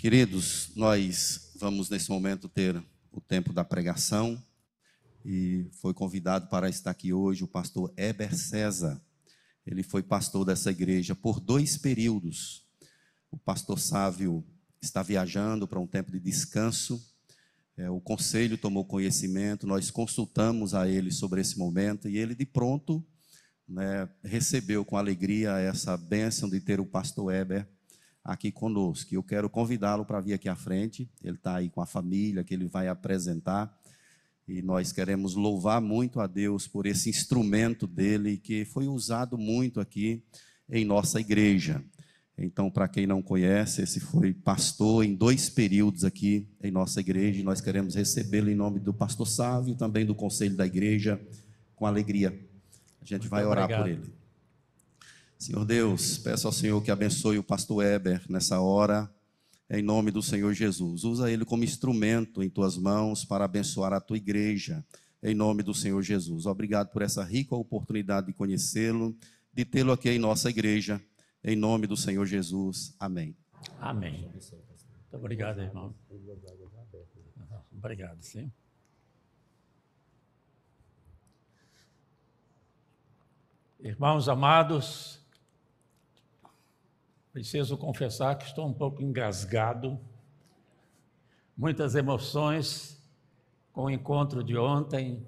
Queridos, nós vamos nesse momento ter o tempo da pregação e foi convidado para estar aqui hoje o pastor Eber César. Ele foi pastor dessa igreja por dois períodos. O pastor Sávio está viajando para um tempo de descanso. É, o conselho tomou conhecimento, nós consultamos a ele sobre esse momento e ele de pronto né, recebeu com alegria essa bênção de ter o pastor Eber aqui conosco. Eu quero convidá-lo para vir aqui à frente. Ele está aí com a família que ele vai apresentar. E nós queremos louvar muito a Deus por esse instrumento dele que foi usado muito aqui em nossa igreja. Então, para quem não conhece, esse foi pastor em dois períodos aqui em nossa igreja. E nós queremos recebê-lo em nome do pastor Sávio e também do conselho da igreja com alegria. A gente muito vai orar obrigado. por ele. Senhor Deus, peço ao Senhor que abençoe o pastor Eber nessa hora, em nome do Senhor Jesus. Usa ele como instrumento em tuas mãos para abençoar a tua igreja, em nome do Senhor Jesus. Obrigado por essa rica oportunidade de conhecê-lo, de tê-lo aqui em nossa igreja, em nome do Senhor Jesus. Amém. Amém. Muito obrigado, irmão. Obrigado, sim. Irmãos amados, Preciso confessar que estou um pouco engasgado, muitas emoções com o encontro de ontem,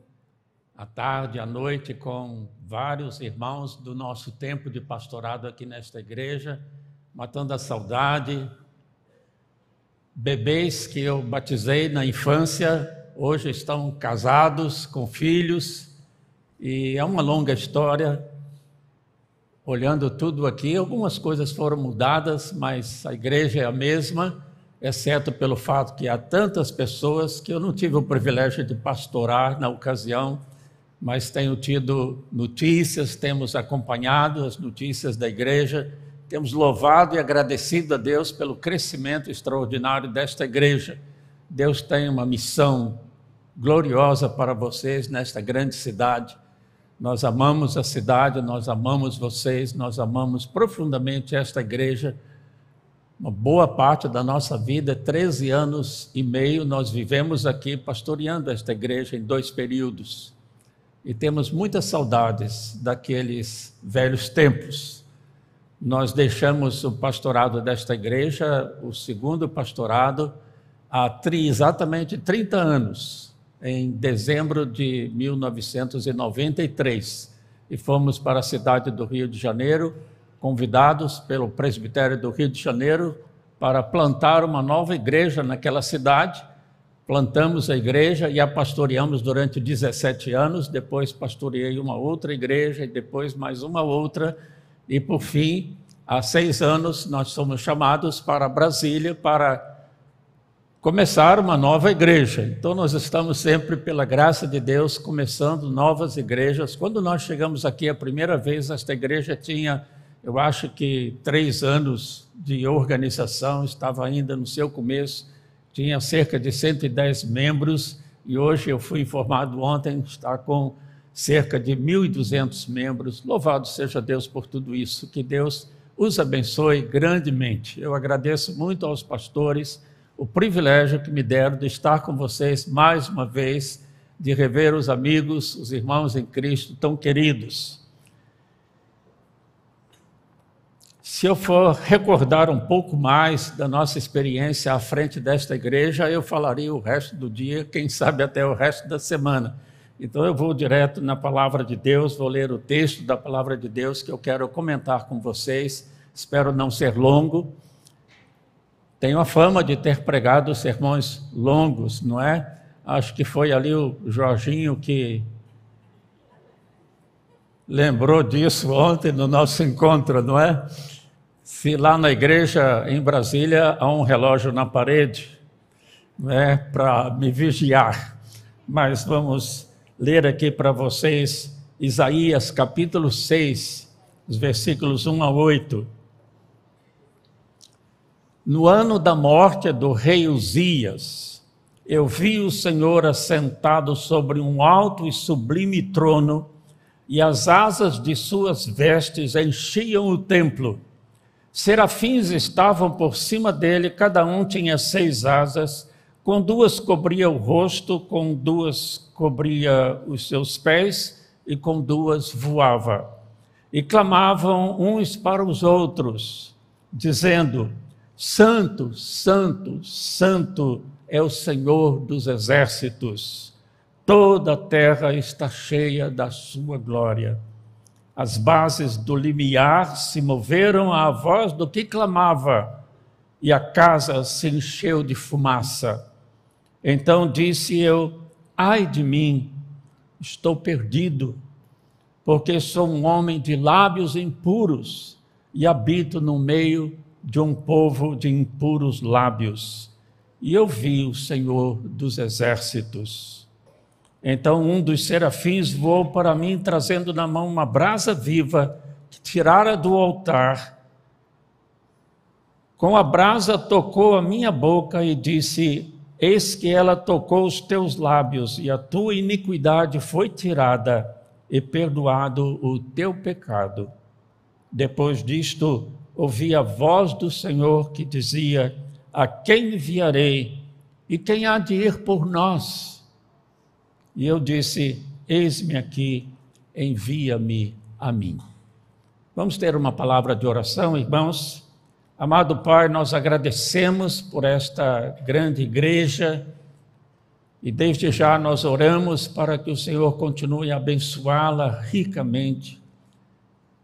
à tarde, à noite, com vários irmãos do nosso tempo de pastorado aqui nesta igreja, matando a saudade. Bebês que eu batizei na infância, hoje estão casados, com filhos, e é uma longa história olhando tudo aqui, algumas coisas foram mudadas, mas a igreja é a mesma, exceto pelo fato que há tantas pessoas que eu não tive o privilégio de pastorar na ocasião, mas tenho tido notícias, temos acompanhado as notícias da igreja, temos louvado e agradecido a Deus pelo crescimento extraordinário desta igreja. Deus tem uma missão gloriosa para vocês nesta grande cidade. Nós amamos a cidade, nós amamos vocês, nós amamos profundamente esta igreja. Uma boa parte da nossa vida, 13 anos e meio, nós vivemos aqui pastoreando esta igreja em dois períodos. E temos muitas saudades daqueles velhos tempos. Nós deixamos o pastorado desta igreja, o segundo pastorado, há exatamente 30 anos em dezembro de 1993 e fomos para a cidade do Rio de Janeiro, convidados pelo presbitério do Rio de Janeiro para plantar uma nova igreja naquela cidade. Plantamos a igreja e a pastoreamos durante 17 anos, depois pastoreei uma outra igreja e depois mais uma outra, e por fim, há seis anos, nós somos chamados para Brasília para começar uma nova igreja. Então, nós estamos sempre, pela graça de Deus, começando novas igrejas. Quando nós chegamos aqui a primeira vez, esta igreja tinha, eu acho que, três anos de organização, estava ainda no seu começo, tinha cerca de 110 membros, e hoje eu fui informado ontem, está com cerca de 1.200 membros. Louvado seja Deus por tudo isso, que Deus os abençoe grandemente. Eu agradeço muito aos pastores o privilégio que me deram de estar com vocês mais uma vez, de rever os amigos, os irmãos em Cristo tão queridos. Se eu for recordar um pouco mais da nossa experiência à frente desta igreja, eu falaria o resto do dia, quem sabe até o resto da semana. Então eu vou direto na palavra de Deus, vou ler o texto da palavra de Deus que eu quero comentar com vocês. Espero não ser longo. Tenho a fama de ter pregado sermões longos, não é? Acho que foi ali o Jorginho que lembrou disso ontem no nosso encontro, não é? Se lá na igreja em Brasília há um relógio na parede, não é? Para me vigiar. Mas vamos ler aqui para vocês Isaías capítulo 6, os versículos 1 a 8. No ano da morte do rei Uzias, eu vi o Senhor assentado sobre um alto e sublime trono, e as asas de suas vestes enchiam o templo. Serafins estavam por cima dele, cada um tinha seis asas, com duas cobria o rosto, com duas cobria os seus pés e com duas voava. E clamavam uns para os outros, dizendo: Santo, Santo, Santo é o Senhor dos exércitos. Toda a terra está cheia da sua glória. As bases do limiar se moveram à voz do que clamava, e a casa se encheu de fumaça. Então disse eu: Ai de mim, estou perdido, porque sou um homem de lábios impuros e habito no meio de um povo de impuros lábios. E eu vi o Senhor dos exércitos. Então um dos serafins voou para mim, trazendo na mão uma brasa viva que tirara do altar. Com a brasa tocou a minha boca e disse: Eis que ela tocou os teus lábios, e a tua iniquidade foi tirada, e perdoado o teu pecado. Depois disto, ouvi a voz do Senhor que dizia: A quem enviarei? E quem há de ir por nós? E eu disse: Eis-me aqui, envia-me a mim. Vamos ter uma palavra de oração, irmãos. Amado Pai, nós agradecemos por esta grande igreja e desde já nós oramos para que o Senhor continue a abençoá-la ricamente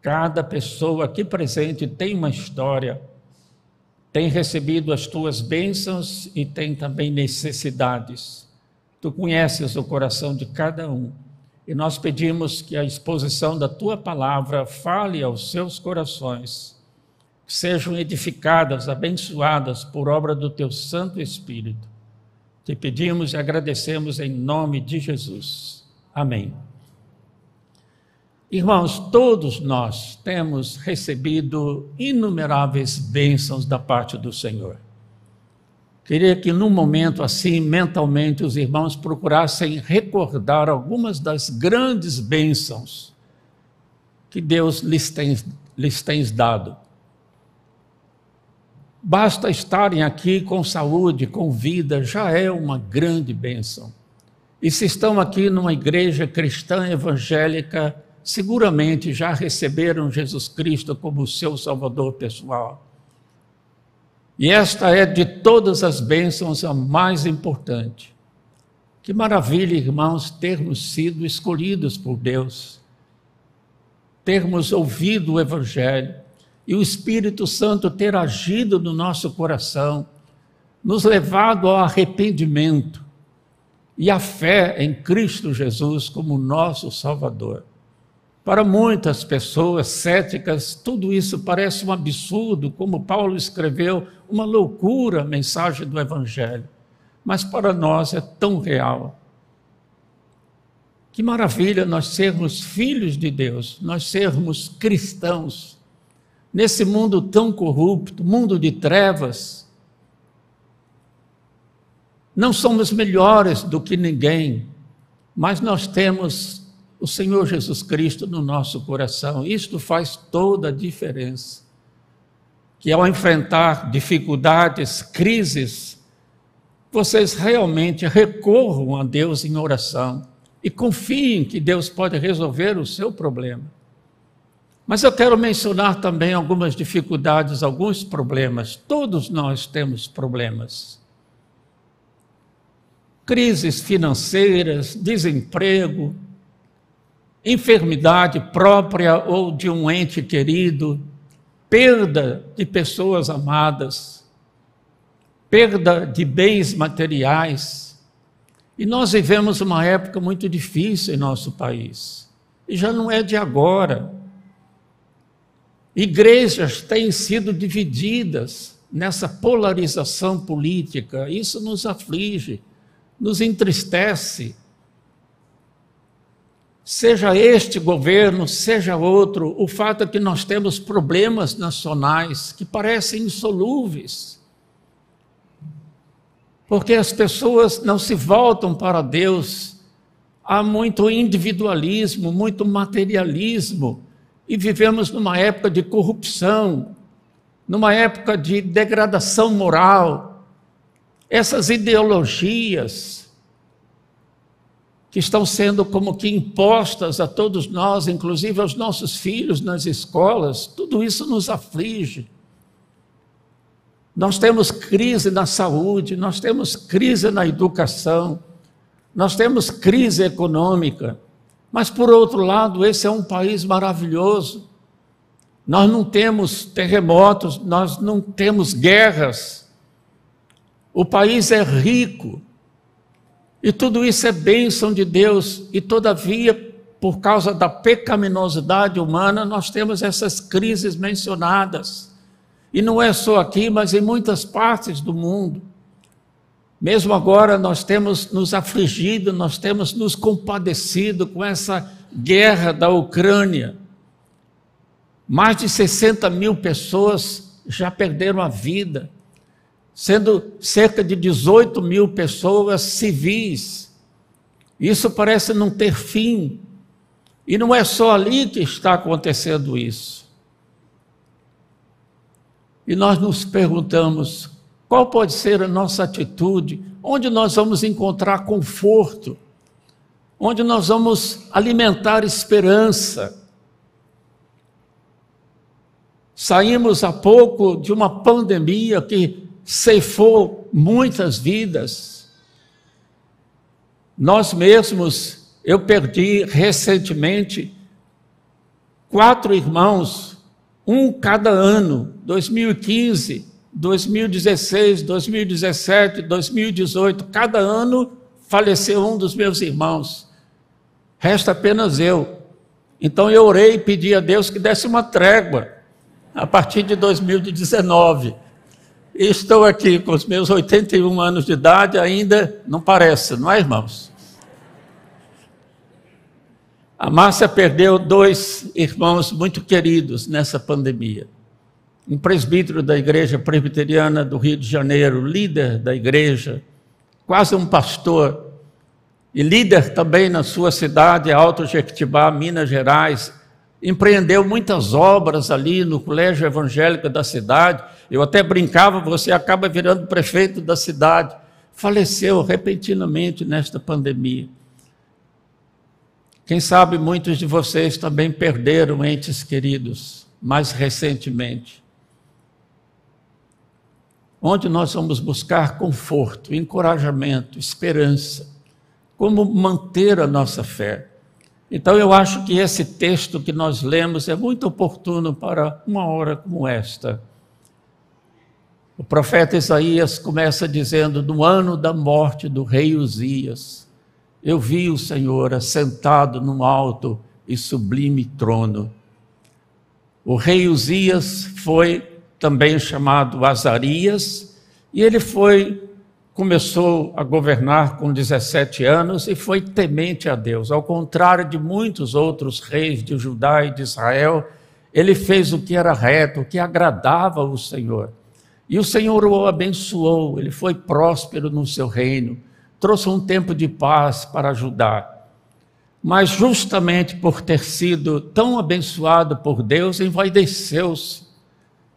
Cada pessoa aqui presente tem uma história, tem recebido as tuas bênçãos e tem também necessidades. Tu conheces o coração de cada um. E nós pedimos que a exposição da tua palavra fale aos seus corações, que sejam edificadas, abençoadas por obra do teu Santo Espírito. Te pedimos e agradecemos em nome de Jesus. Amém. Irmãos, todos nós temos recebido inumeráveis bênçãos da parte do Senhor. Queria que num momento assim, mentalmente, os irmãos procurassem recordar algumas das grandes bênçãos que Deus lhes tem, lhes tem dado. Basta estarem aqui com saúde, com vida, já é uma grande bênção. E se estão aqui numa igreja cristã evangélica, seguramente já receberam Jesus Cristo como seu Salvador pessoal. E esta é de todas as bênçãos a mais importante. Que maravilha, irmãos, termos sido escolhidos por Deus, termos ouvido o Evangelho e o Espírito Santo ter agido no nosso coração, nos levado ao arrependimento e à fé em Cristo Jesus como nosso Salvador. Para muitas pessoas céticas, tudo isso parece um absurdo, como Paulo escreveu, uma loucura a mensagem do Evangelho. Mas para nós é tão real. Que maravilha nós sermos filhos de Deus, nós sermos cristãos. Nesse mundo tão corrupto, mundo de trevas, não somos melhores do que ninguém, mas nós temos o Senhor Jesus Cristo no nosso coração. Isto faz toda a diferença. Que ao enfrentar dificuldades, crises, vocês realmente recorram a Deus em oração e confiem que Deus pode resolver o seu problema. Mas eu quero mencionar também algumas dificuldades, alguns problemas. Todos nós temos problemas. Crises financeiras, desemprego, enfermidade própria ou de um ente querido, perda de pessoas amadas, perda de bens materiais. E nós vivemos uma época muito difícil em nosso país. E já não é de agora. Igrejas têm sido divididas nessa polarização política. Isso nos aflige, nos entristece seja este governo, seja outro, o fato é que nós temos problemas nacionais que parecem insolúveis. Porque as pessoas não se voltam para Deus, há muito individualismo, muito materialismo, e vivemos numa época de corrupção, numa época de degradação moral, essas ideologias que estão sendo como que impostas a todos nós, inclusive aos nossos filhos nas escolas, tudo isso nos aflige. Nós temos crise na saúde, nós temos crise na educação, nós temos crise econômica, mas por outro lado, esse é um país maravilhoso. Nós não temos terremotos, nós não temos guerras. O país é rico. E tudo isso é bênção de Deus, e todavia, por causa da pecaminosidade humana, nós temos essas crises mencionadas. E não é só aqui, mas em muitas partes do mundo. Mesmo agora nós temos nos afligido, nós temos nos compadecido com essa guerra da Ucrânia. Mais de 60 mil pessoas já perderam a vida, sendo cerca de 18 mil pessoas civis. Isso parece não ter fim. E não é só ali que está acontecendo isso. E nós nos perguntamos qual pode ser a nossa atitude? Onde nós vamos encontrar conforto? Onde nós vamos alimentar esperança? Saímos há pouco de uma pandemia que ceifou muitas vidas. Nós mesmos, eu perdi recentemente quatro irmãos, um cada ano, 2015, 2016, 2017, 2018, cada ano faleceu um dos meus irmãos. Resta apenas eu. Então eu orei e pedi a Deus que desse uma trégua a partir de 2019. Estou aqui com os meus 81 anos de idade, ainda não parece, não é, irmãos? A Márcia perdeu dois irmãos muito queridos nessa pandemia um presbítero da igreja presbiteriana do Rio de Janeiro, líder da igreja, quase um pastor, e líder também na sua cidade, Alto Jequitibá, Minas Gerais, empreendeu muitas obras ali no colégio evangélico da cidade. Eu até brincava, você acaba virando prefeito da cidade. Faleceu repentinamente nesta pandemia. Quem sabe muitos de vocês também perderam entes queridos mais recentemente onde nós vamos buscar conforto, encorajamento, esperança, como manter a nossa fé. Então, eu acho que esse texto que nós lemos é muito oportuno para uma hora como esta. O profeta Isaías começa dizendo: No ano da morte do rei Uzias, eu vi o Senhor assentado num alto e sublime trono. O rei Uzias foi também chamado Azarias, e ele foi começou a governar com 17 anos e foi temente a Deus. Ao contrário de muitos outros reis de Judá e de Israel, ele fez o que era reto, o que agradava ao Senhor. E o Senhor o abençoou, ele foi próspero no seu reino, trouxe um tempo de paz para ajudar. Mas justamente por ter sido tão abençoado por Deus, envaideceu-se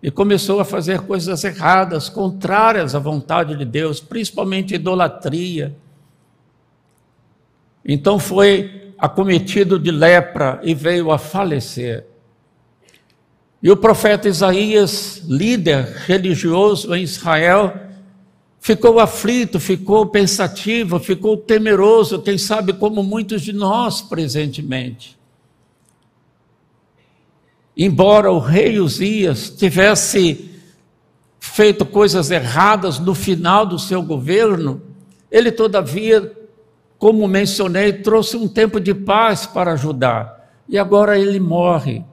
e começou a fazer coisas erradas, contrárias à vontade de Deus, principalmente idolatria. Então foi acometido de lepra e veio a falecer. E o profeta Isaías, líder religioso em Israel, ficou aflito, ficou pensativo, ficou temeroso, quem sabe como muitos de nós presentemente. Embora o rei Uzias tivesse feito coisas erradas no final do seu governo, ele todavia, como mencionei, trouxe um tempo de paz para ajudar. E agora ele morre.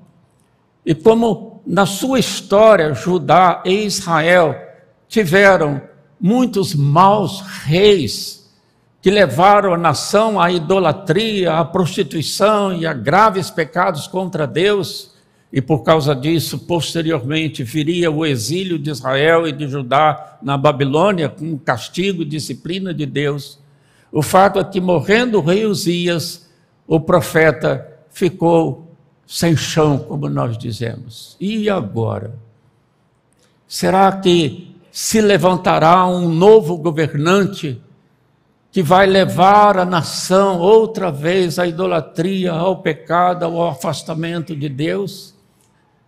E como na sua história Judá e Israel tiveram muitos maus reis que levaram a nação à idolatria, à prostituição e a graves pecados contra Deus, e por causa disso, posteriormente, viria o exílio de Israel e de Judá na Babilônia, com castigo e disciplina de Deus. O fato é que, morrendo o rei Uzias, o profeta ficou sem chão, como nós dizemos. E agora? Será que se levantará um novo governante que vai levar a nação outra vez à idolatria, ao pecado, ao afastamento de Deus?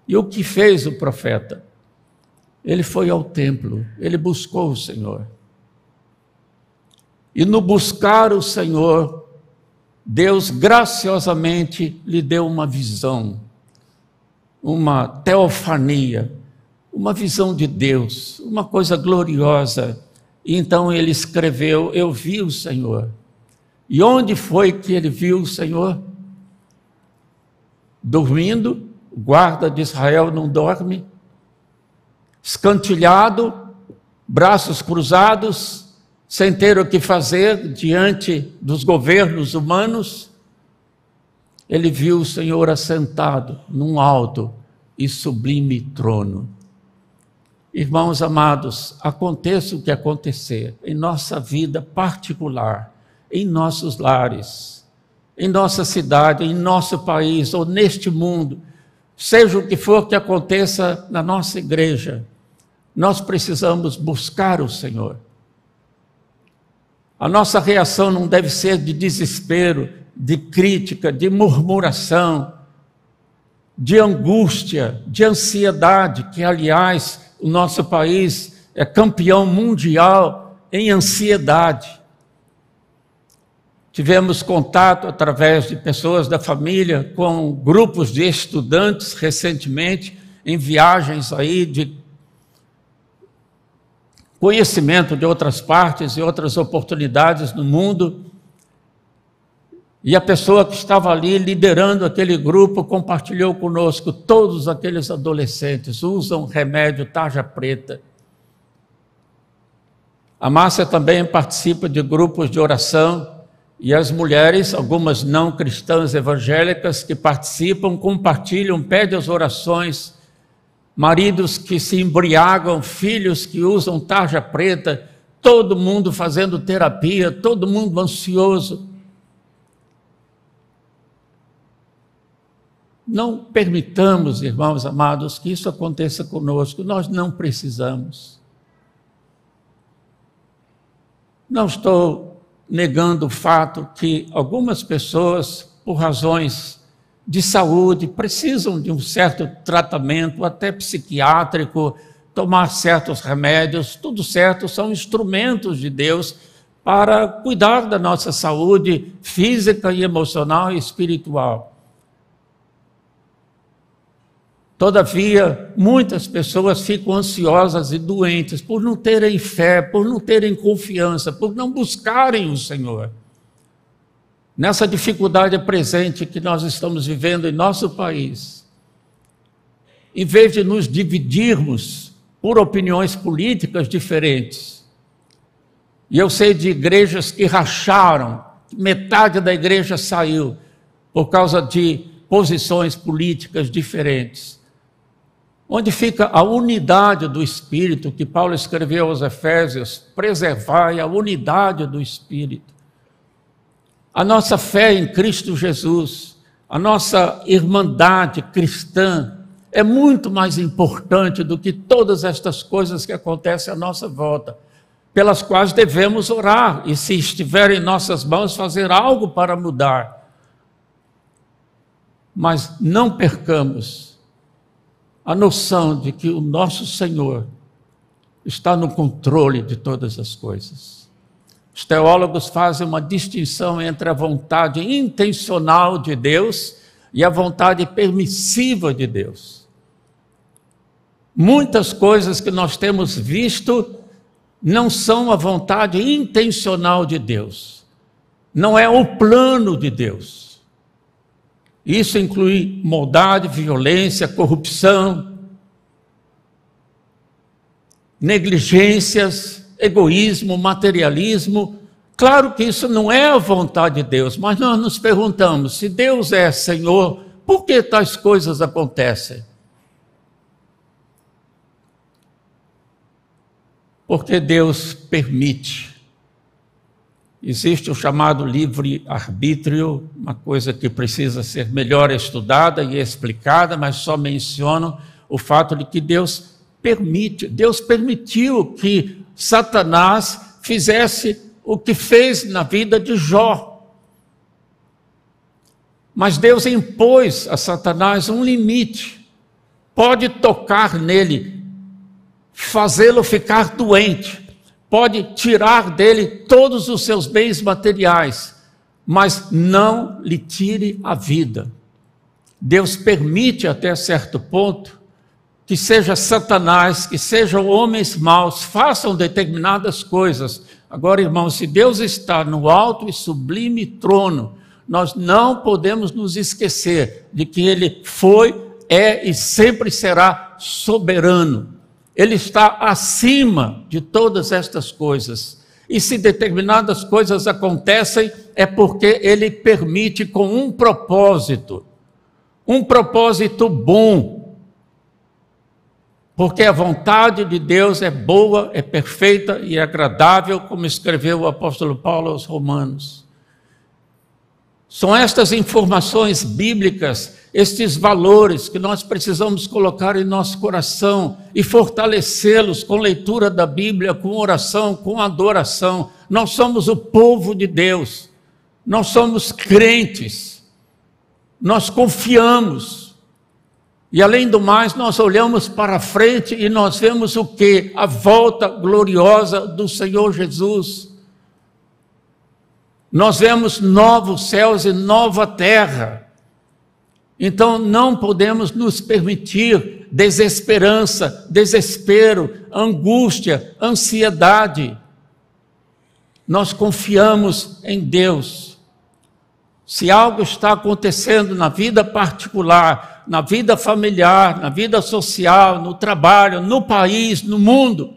E o que fez o profeta? Ele foi ao templo, ele buscou o Senhor. E no buscar o Senhor, Deus graciosamente lhe deu uma visão, uma teofania, uma visão de Deus, uma coisa gloriosa. E então ele escreveu: Eu vi o Senhor. E onde foi que ele viu o Senhor? Dormindo, o guarda de Israel não dorme, escantilhado, braços cruzados, sem ter o que fazer diante dos governos humanos, ele viu o Senhor assentado num alto e sublime trono. Irmãos amados, aconteça o que acontecer em nossa vida particular, em nossos lares, em nossa cidade, em nosso país ou neste mundo, seja o que for que aconteça na nossa igreja, nós precisamos buscar o Senhor a nossa reação não deve ser de desespero, de crítica, de murmuração, de angústia, de ansiedade, que, aliás, o nosso país é campeão mundial em ansiedade. Tivemos contato através de pessoas da família com grupos de estudantes recentemente em viagens aí de conhecimento de outras partes e outras oportunidades no mundo. E a pessoa que estava ali liderando aquele grupo compartilhou conosco: todos aqueles adolescentes usam remédio tarja preta. A Márcia também participa de grupos de oração e as mulheres, algumas não cristãs evangélicas que participam, compartilham, pedem as orações maridos que se embriagam, filhos que usam tarja preta, todo mundo fazendo terapia, todo mundo ansioso. Não permitamos, irmãos amados, que isso aconteça conosco, nós não precisamos. Não estou negando o fato que algumas pessoas, por razões de saúde, precisam de um certo tratamento, até psiquiátrico, tomar certos remédios, tudo certo, são instrumentos de Deus para cuidar da nossa saúde física e emocional e espiritual. Todavia, muitas pessoas ficam ansiosas e doentes por não terem fé, por não terem confiança, por não buscarem o Senhor nessa dificuldade presente que nós estamos vivendo em nosso país, em vez de nos dividirmos por opiniões políticas diferentes, e eu sei de igrejas que racharam, metade da igreja saiu por causa de posições políticas diferentes. Onde fica a unidade do Espírito que Paulo escreveu aos Efésios? Preservai a unidade do Espírito. A nossa fé em Cristo Jesus, a nossa irmandade cristã é muito mais importante do que todas estas coisas que acontecem à nossa volta, pelas quais devemos orar e, se estiver em nossas mãos, fazer algo para mudar. Mas não percamos a noção de que o nosso Senhor está no controle de todas as coisas. Os teólogos fazem uma distinção entre a vontade intencional de Deus e a vontade permissiva de Deus. Muitas coisas que nós temos visto não são a vontade intencional de Deus, não é o plano de Deus. Isso inclui maldade, violência, corrupção, negligências, egoísmo, materialismo. Claro que isso não é a vontade de Deus, mas nós nos perguntamos: se Deus é Senhor, por que tais coisas acontecem? Porque Deus permite. Existe o chamado livre-arbítrio, uma coisa que precisa ser melhor estudada e explicada, mas só menciono o fato de que Deus permite. Deus permitiu que Satanás fizesse o que fez na vida de Jó. Mas Deus impôs a Satanás um limite. Pode tocar nele, fazê-lo ficar doente, pode tirar dele todos os seus bens materiais, mas não lhe tire a vida. Deus permite até certo ponto que seja Satanás, que sejam homens maus, façam determinadas coisas. Agora, irmãos, se Deus está no alto e sublime trono, nós não podemos nos esquecer de que Ele foi, é e sempre será soberano. Ele está acima de todas estas coisas. E se determinadas coisas acontecem, é porque Ele permite com um propósito, um propósito bom. Porque a vontade de Deus é boa, é perfeita e é agradável, como escreveu o apóstolo Paulo aos Romanos. São estas informações bíblicas, estes valores que nós precisamos colocar em nosso coração e fortalecê-los com leitura da Bíblia, com oração, com adoração. Nós somos o povo de Deus, nós somos crentes, nós confiamos. E além do mais, nós olhamos para frente e nós vemos o que? A volta gloriosa do Senhor Jesus nós vemos novos céus e nova terra. Então não podemos nos permitir desesperança, desespero, angústia, ansiedade. Nós confiamos em Deus. Se algo está acontecendo na vida particular, na vida familiar, na vida social, no trabalho, no país, no mundo,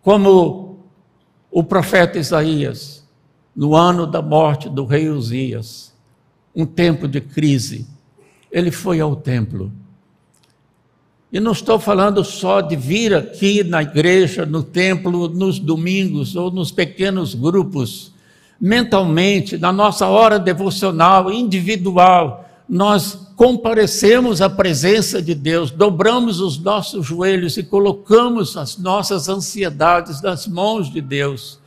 como o profeta Isaías, no ano da morte do rei Uzias, um tempo de crise, ele foi ao templo. E não estou falando só de vir aqui na igreja, no templo, nos domingos ou nos pequenos grupos. Mentalmente, na nossa hora devocional, individual, nós comparecemos à presença de Deus, dobramos os nossos joelhos e colocamos as nossas ansiedades nas mãos de Deus.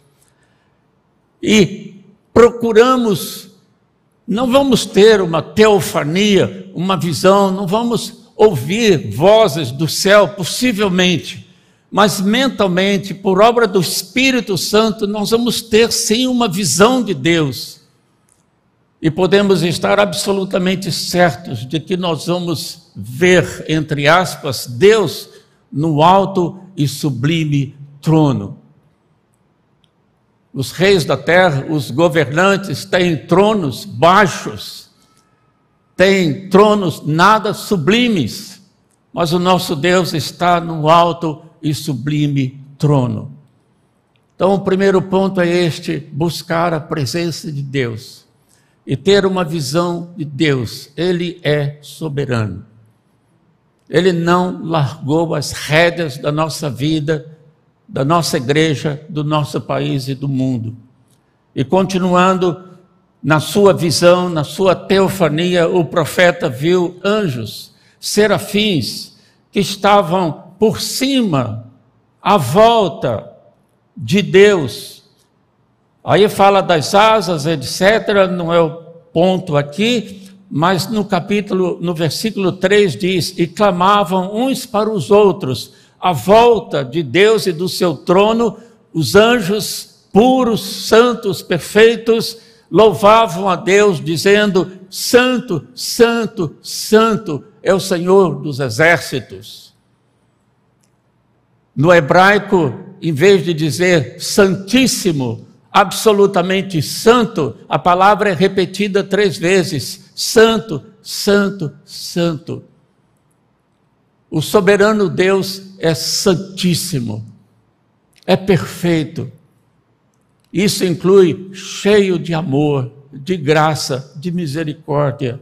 E procuramos, não vamos ter uma teofania, uma visão, não vamos ouvir vozes do céu, possivelmente, mas mentalmente, por obra do Espírito Santo, nós vamos ter sim uma visão de Deus. E podemos estar absolutamente certos de que nós vamos ver, entre aspas, Deus no alto e sublime trono. Os reis da terra, os governantes, têm tronos baixos, têm tronos nada sublimes, mas o nosso Deus está no alto e sublime trono. Então, o primeiro ponto é este: buscar a presença de Deus e ter uma visão de Deus. Ele é soberano. Ele não largou as rédeas da nossa vida da nossa igreja, do nosso país e do mundo. E continuando na sua visão, na sua teofania, o profeta viu anjos, serafins, que estavam por cima, à volta de Deus. Aí fala das asas, etc., não é o ponto aqui, mas no capítulo, no versículo 3 diz: E clamavam uns para os outros, à volta de Deus e do seu trono, os anjos puros, santos, perfeitos, louvavam a Deus, dizendo: Santo, Santo, Santo é o Senhor dos exércitos. No hebraico, em vez de dizer Santíssimo, absolutamente santo, a palavra é repetida três vezes: Santo, Santo, Santo. O soberano Deus é santíssimo, é perfeito. Isso inclui cheio de amor, de graça, de misericórdia.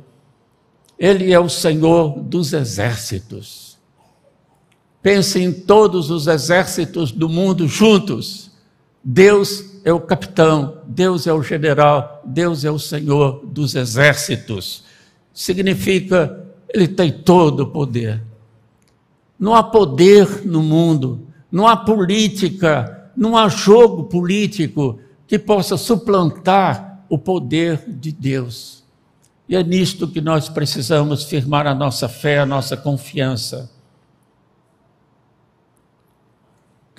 Ele é o Senhor dos exércitos. Pense em todos os exércitos do mundo juntos. Deus é o capitão, Deus é o general, Deus é o Senhor dos exércitos. Significa, ele tem todo o poder. Não há poder no mundo, não há política, não há jogo político que possa suplantar o poder de Deus. E é nisto que nós precisamos firmar a nossa fé, a nossa confiança.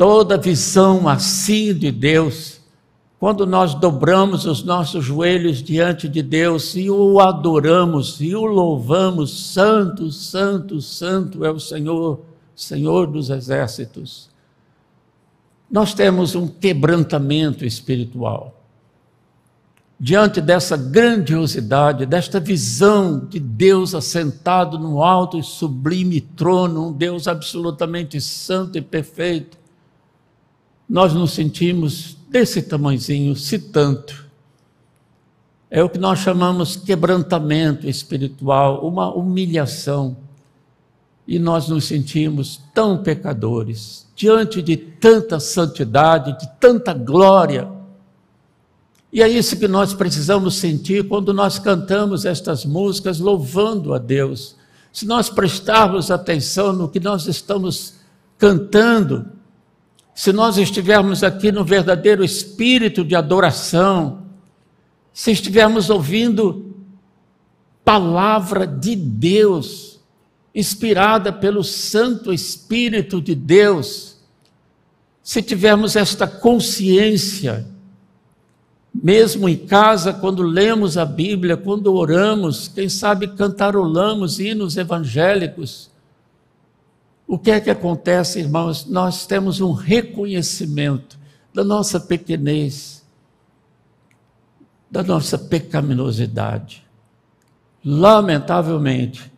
Toda visão assim de Deus quando nós dobramos os nossos joelhos diante de Deus e o adoramos e o louvamos, Santo, Santo, Santo é o Senhor, Senhor dos exércitos, nós temos um quebrantamento espiritual. Diante dessa grandiosidade, desta visão de Deus assentado no alto e sublime trono, um Deus absolutamente santo e perfeito, nós nos sentimos desse tamanhozinho, se tanto. É o que nós chamamos quebrantamento espiritual, uma humilhação. E nós nos sentimos tão pecadores, diante de tanta santidade, de tanta glória. E é isso que nós precisamos sentir quando nós cantamos estas músicas louvando a Deus. Se nós prestarmos atenção no que nós estamos cantando, se nós estivermos aqui no verdadeiro espírito de adoração, se estivermos ouvindo palavra de Deus, inspirada pelo Santo Espírito de Deus, se tivermos esta consciência, mesmo em casa, quando lemos a Bíblia, quando oramos, quem sabe cantarolamos hinos evangélicos, o que é que acontece, irmãos? Nós temos um reconhecimento da nossa pequenez, da nossa pecaminosidade. Lamentavelmente,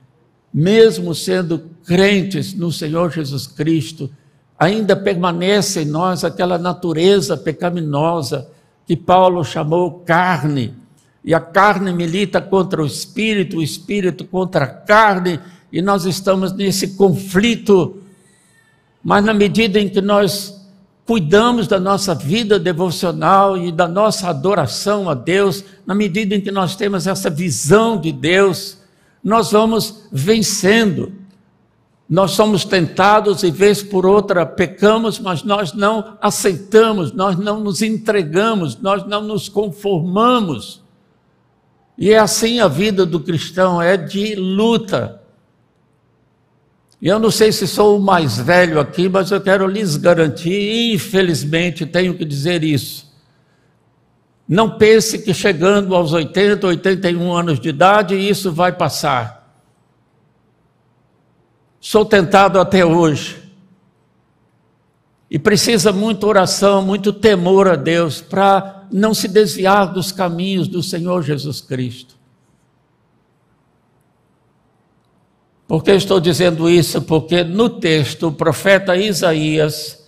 mesmo sendo crentes no Senhor Jesus Cristo, ainda permanece em nós aquela natureza pecaminosa que Paulo chamou carne. E a carne milita contra o espírito, o espírito contra a carne, e nós estamos nesse conflito, mas na medida em que nós cuidamos da nossa vida devocional e da nossa adoração a Deus, na medida em que nós temos essa visão de Deus, nós vamos vencendo. Nós somos tentados e vez por outra pecamos, mas nós não aceitamos, nós não nos entregamos, nós não nos conformamos. E é assim a vida do cristão, é de luta. E eu não sei se sou o mais velho aqui, mas eu quero lhes garantir, infelizmente tenho que dizer isso. Não pense que chegando aos 80, 81 anos de idade, isso vai passar. Sou tentado até hoje. E precisa muita oração, muito temor a Deus para não se desviar dos caminhos do Senhor Jesus Cristo. Por que estou dizendo isso? Porque no texto o profeta Isaías,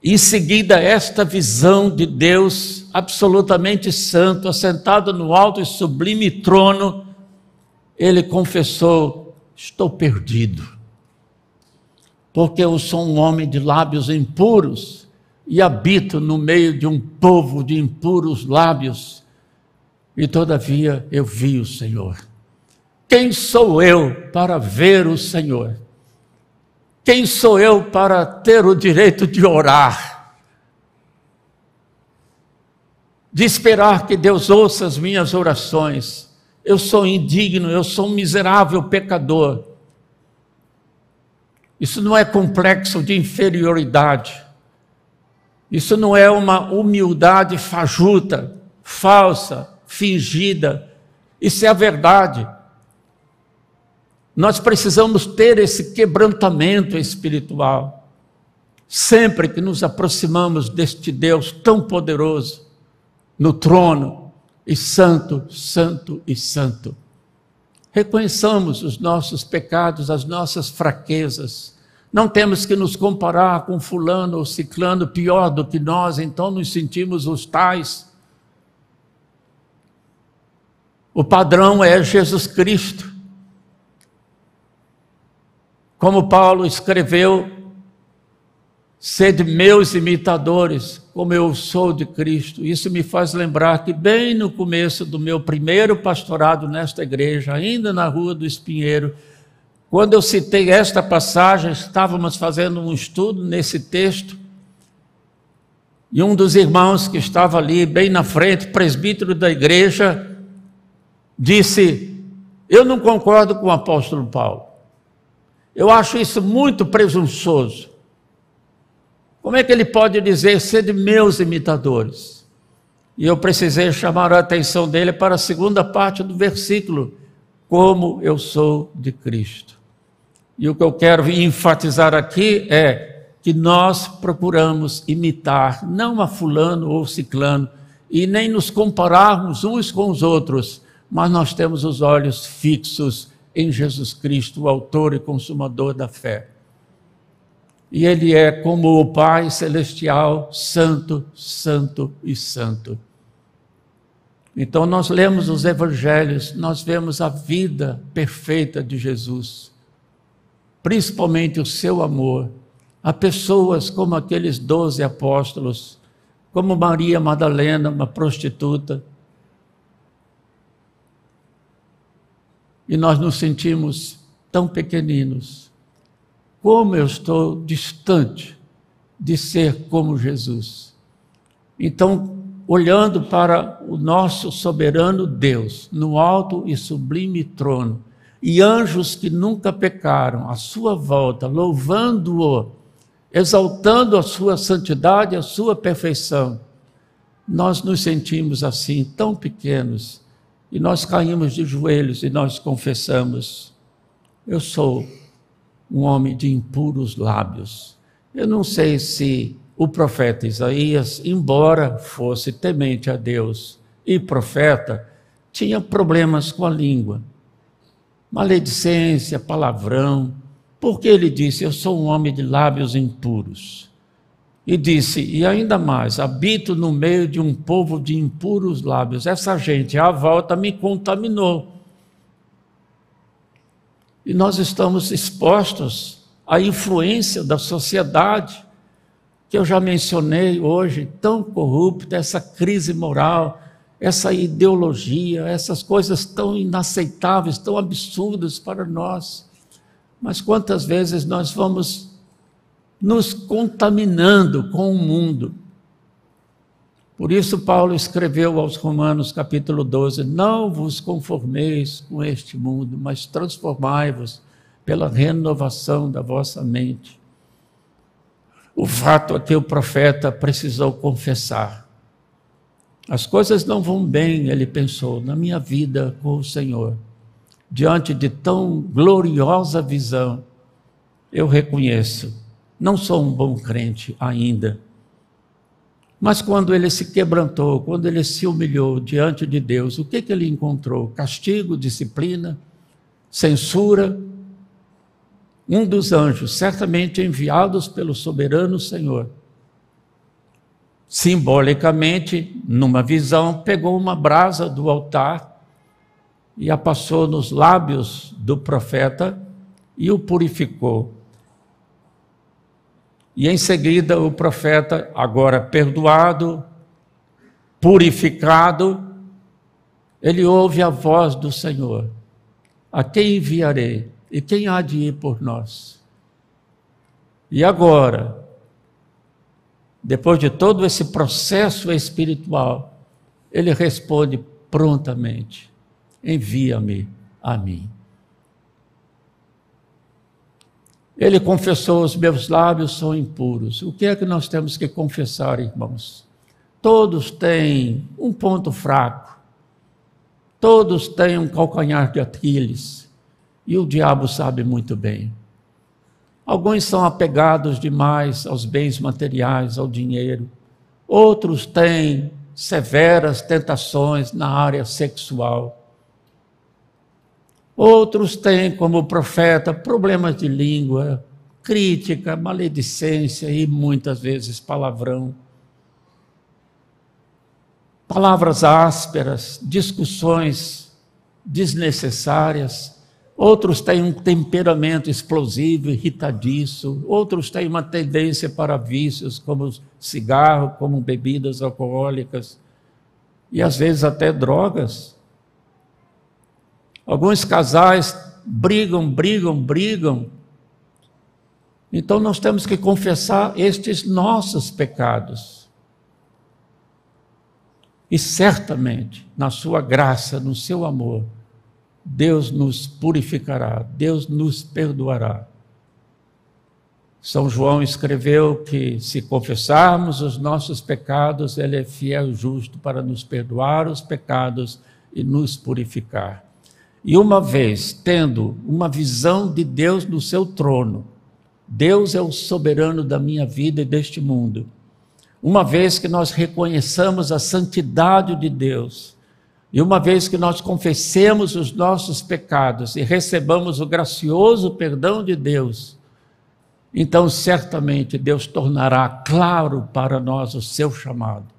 em seguida esta visão de Deus absolutamente santo, assentado no alto e sublime trono, ele confessou: Estou perdido, porque eu sou um homem de lábios impuros e habito no meio de um povo de impuros lábios, e todavia eu vi o Senhor. Quem sou eu para ver o Senhor? Quem sou eu para ter o direito de orar? De esperar que Deus ouça as minhas orações? Eu sou indigno, eu sou um miserável pecador. Isso não é complexo de inferioridade. Isso não é uma humildade fajuta, falsa, fingida. Isso é a verdade. Nós precisamos ter esse quebrantamento espiritual. Sempre que nos aproximamos deste Deus tão poderoso, no trono, e santo, santo e santo. Reconheçamos os nossos pecados, as nossas fraquezas. Não temos que nos comparar com fulano ou ciclano pior do que nós, então nos sentimos os tais. O padrão é Jesus Cristo. Como Paulo escreveu, sede meus imitadores, como eu sou de Cristo. Isso me faz lembrar que, bem no começo do meu primeiro pastorado nesta igreja, ainda na Rua do Espinheiro, Quando eu citei esta passagem, estávamos fazendo um estudo nesse texto, e um dos irmãos que estava ali, bem na frente, presbítero da igreja, disse: Eu não concordo com o apóstolo Paulo. Eu acho isso muito presunçoso. Como é que ele pode dizer ser de meus imitadores? E eu precisei chamar a atenção dele para a segunda parte do versículo: Como eu sou de Cristo. E o que eu quero enfatizar aqui é que nós procuramos imitar, não a fulano ou ciclano, e nem nos compararmos uns com os outros, mas nós temos os olhos fixos em Jesus Cristo, o autor e consumador da fé. E ele é como o Pai celestial, santo, santo e santo. Então nós lemos os evangelhos, nós vemos a vida perfeita de Jesus, principalmente o seu amor a pessoas como aqueles doze apóstolos, como Maria Madalena, uma prostituta. E nós nos sentimos tão pequeninos. Como eu estou distante de ser como Jesus. Então, olhando para o nosso soberano Deus, no alto e sublime trono, e anjos que nunca pecaram, à sua volta, louvando-o exaltando a sua santidade, a sua perfeição, nós nos sentimos assim, tão pequenos, e nós caímos de joelhos e nós confessamos: Eu sou um homem de impuros lábios. Eu não sei se o profeta Isaías, embora fosse temente a Deus e profeta, tinha problemas com a língua. Maledicência, palavrão, porque ele disse: Eu sou um homem de lábios impuros. E disse: E ainda mais, habito no meio de um povo de impuros lábios. Essa gente à volta me contaminou. E nós estamos expostos à influência da sociedade, que eu já mencionei hoje, tão corrupta, essa crise moral, essa ideologia, essas coisas tão inaceitáveis, tão absurdas para nós. Mas quantas vezes nós vamos nos contaminando com o mundo? Por isso, Paulo escreveu aos Romanos, capítulo 12: Não vos conformeis com este mundo, mas transformai-vos pela renovação da vossa mente. O fato é que o profeta precisou confessar. As coisas não vão bem, ele pensou, na minha vida com o Senhor diante de tão gloriosa visão, eu reconheço, não sou um bom crente ainda. Mas quando ele se quebrantou, quando ele se humilhou diante de Deus, o que, que ele encontrou? Castigo, disciplina, censura. Um dos anjos, certamente enviados pelo soberano Senhor, simbolicamente, numa visão, pegou uma brasa do altar e a passou nos lábios do profeta e o purificou. E em seguida o profeta, agora perdoado, purificado, ele ouve a voz do Senhor: A quem enviarei? E quem há de ir por nós? E agora, depois de todo esse processo espiritual, ele responde prontamente: envia-me a mim. Ele confessou: os meus lábios são impuros. O que é que nós temos que confessar, irmãos? Todos têm um ponto fraco, todos têm um calcanhar de Aquiles, e o diabo sabe muito bem. Alguns são apegados demais aos bens materiais, ao dinheiro, outros têm severas tentações na área sexual. Outros têm, como profeta, problemas de língua, crítica, maledicência e muitas vezes palavrão. Palavras ásperas, discussões desnecessárias. Outros têm um temperamento explosivo, irritadiço. Outros têm uma tendência para vícios, como cigarro, como bebidas alcoólicas. E às vezes até drogas. Alguns casais brigam, brigam, brigam. Então nós temos que confessar estes nossos pecados. E certamente, na sua graça, no seu amor, Deus nos purificará, Deus nos perdoará. São João escreveu que se confessarmos os nossos pecados, ele é fiel e justo para nos perdoar os pecados e nos purificar. E uma vez tendo uma visão de Deus no seu trono, Deus é o soberano da minha vida e deste mundo. Uma vez que nós reconheçamos a santidade de Deus, e uma vez que nós confessemos os nossos pecados e recebamos o gracioso perdão de Deus, então certamente Deus tornará claro para nós o seu chamado.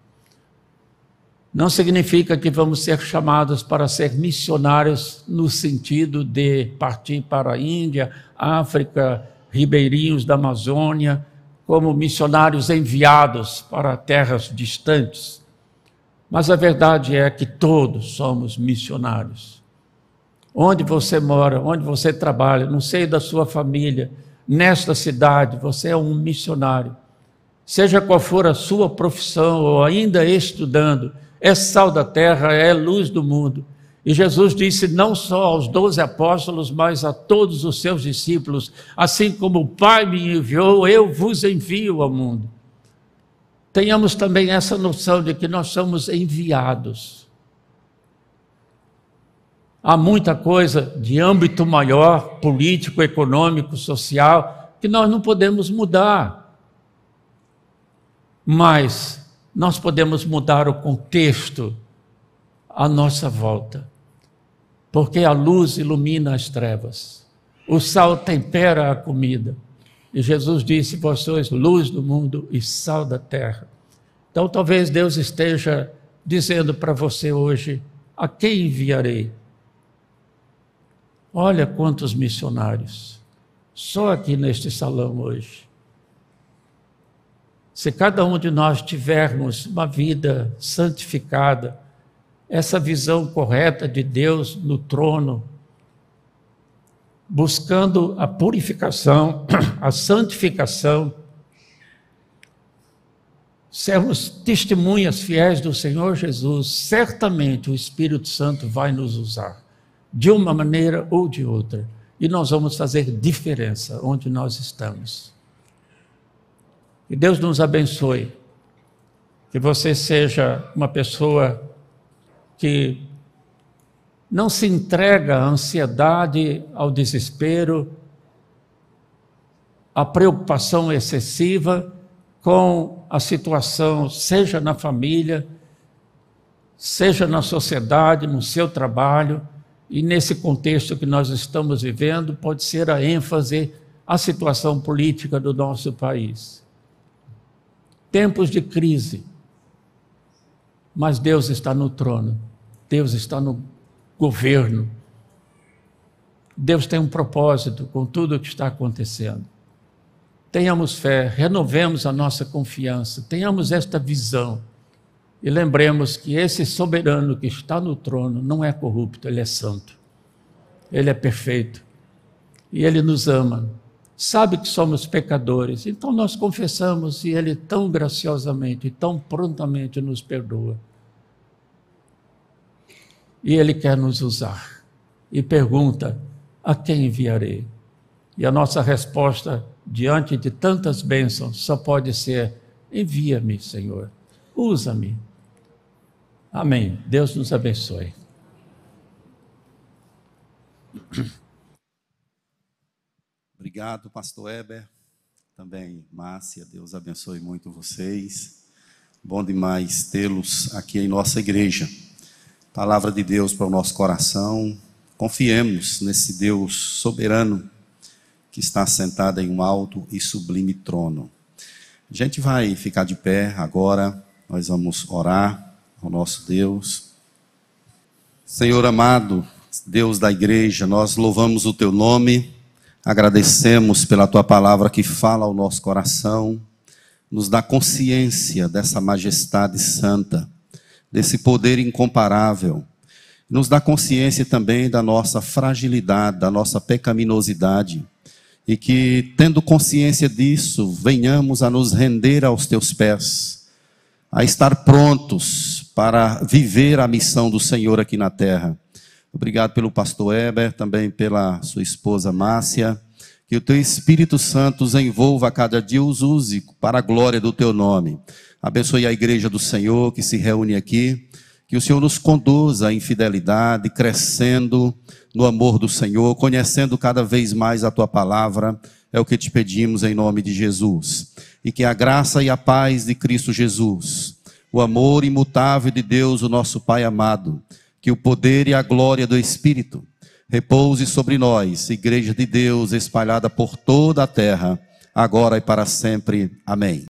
Não significa que vamos ser chamados para ser missionários no sentido de partir para a Índia, África, ribeirinhos da Amazônia, como missionários enviados para terras distantes. Mas a verdade é que todos somos missionários. Onde você mora, onde você trabalha, no seio da sua família, nesta cidade, você é um missionário. Seja qual for a sua profissão ou ainda estudando, é sal da terra, é luz do mundo. E Jesus disse não só aos doze apóstolos, mas a todos os seus discípulos: assim como o Pai me enviou, eu vos envio ao mundo. Tenhamos também essa noção de que nós somos enviados. Há muita coisa de âmbito maior, político, econômico, social, que nós não podemos mudar. Mas nós podemos mudar o contexto à nossa volta, porque a luz ilumina as trevas, o sal tempera a comida. E Jesus disse: Vós sois luz do mundo e sal da terra. Então, talvez Deus esteja dizendo para você hoje: A quem enviarei? Olha quantos missionários, só aqui neste salão hoje. Se cada um de nós tivermos uma vida santificada, essa visão correta de Deus no trono, buscando a purificação, a santificação, sermos testemunhas fiéis do Senhor Jesus, certamente o Espírito Santo vai nos usar, de uma maneira ou de outra, e nós vamos fazer diferença onde nós estamos. Que Deus nos abençoe. Que você seja uma pessoa que não se entrega à ansiedade, ao desespero, à preocupação excessiva com a situação, seja na família, seja na sociedade, no seu trabalho, e nesse contexto que nós estamos vivendo, pode ser a ênfase à situação política do nosso país tempos de crise. Mas Deus está no trono, Deus está no governo. Deus tem um propósito com tudo o que está acontecendo. Tenhamos fé, renovemos a nossa confiança, tenhamos esta visão e lembremos que esse soberano que está no trono não é corrupto, ele é santo, ele é perfeito e ele nos ama sabe que somos pecadores, então nós confessamos e Ele tão graciosamente, tão prontamente nos perdoa. E Ele quer nos usar. E pergunta: a quem enviarei? E a nossa resposta, diante de tantas bênçãos, só pode ser: envia-me, Senhor, usa-me. Amém. Deus nos abençoe. Obrigado, pastor Eber. Também, Márcia, Deus abençoe muito vocês. Bom demais tê-los aqui em nossa igreja. Palavra de Deus para o nosso coração. Confiemos nesse Deus soberano que está sentado em um alto e sublime trono. A gente vai ficar de pé agora, nós vamos orar ao nosso Deus. Senhor amado, Deus da igreja, nós louvamos o teu nome Agradecemos pela tua palavra que fala ao nosso coração, nos dá consciência dessa majestade santa, desse poder incomparável. nos dá consciência também da nossa fragilidade, da nossa pecaminosidade, e que, tendo consciência disso, venhamos a nos render aos teus pés, a estar prontos para viver a missão do Senhor aqui na terra. Obrigado pelo pastor Eber, também pela sua esposa Márcia. Que o teu Espírito Santo os envolva a cada dia, os use para a glória do teu nome. Abençoe a igreja do Senhor que se reúne aqui. Que o Senhor nos conduza em fidelidade, crescendo no amor do Senhor, conhecendo cada vez mais a tua palavra. É o que te pedimos em nome de Jesus. E que a graça e a paz de Cristo Jesus, o amor imutável de Deus, o nosso Pai amado, que o poder e a glória do Espírito repouse sobre nós, Igreja de Deus espalhada por toda a terra, agora e para sempre. Amém.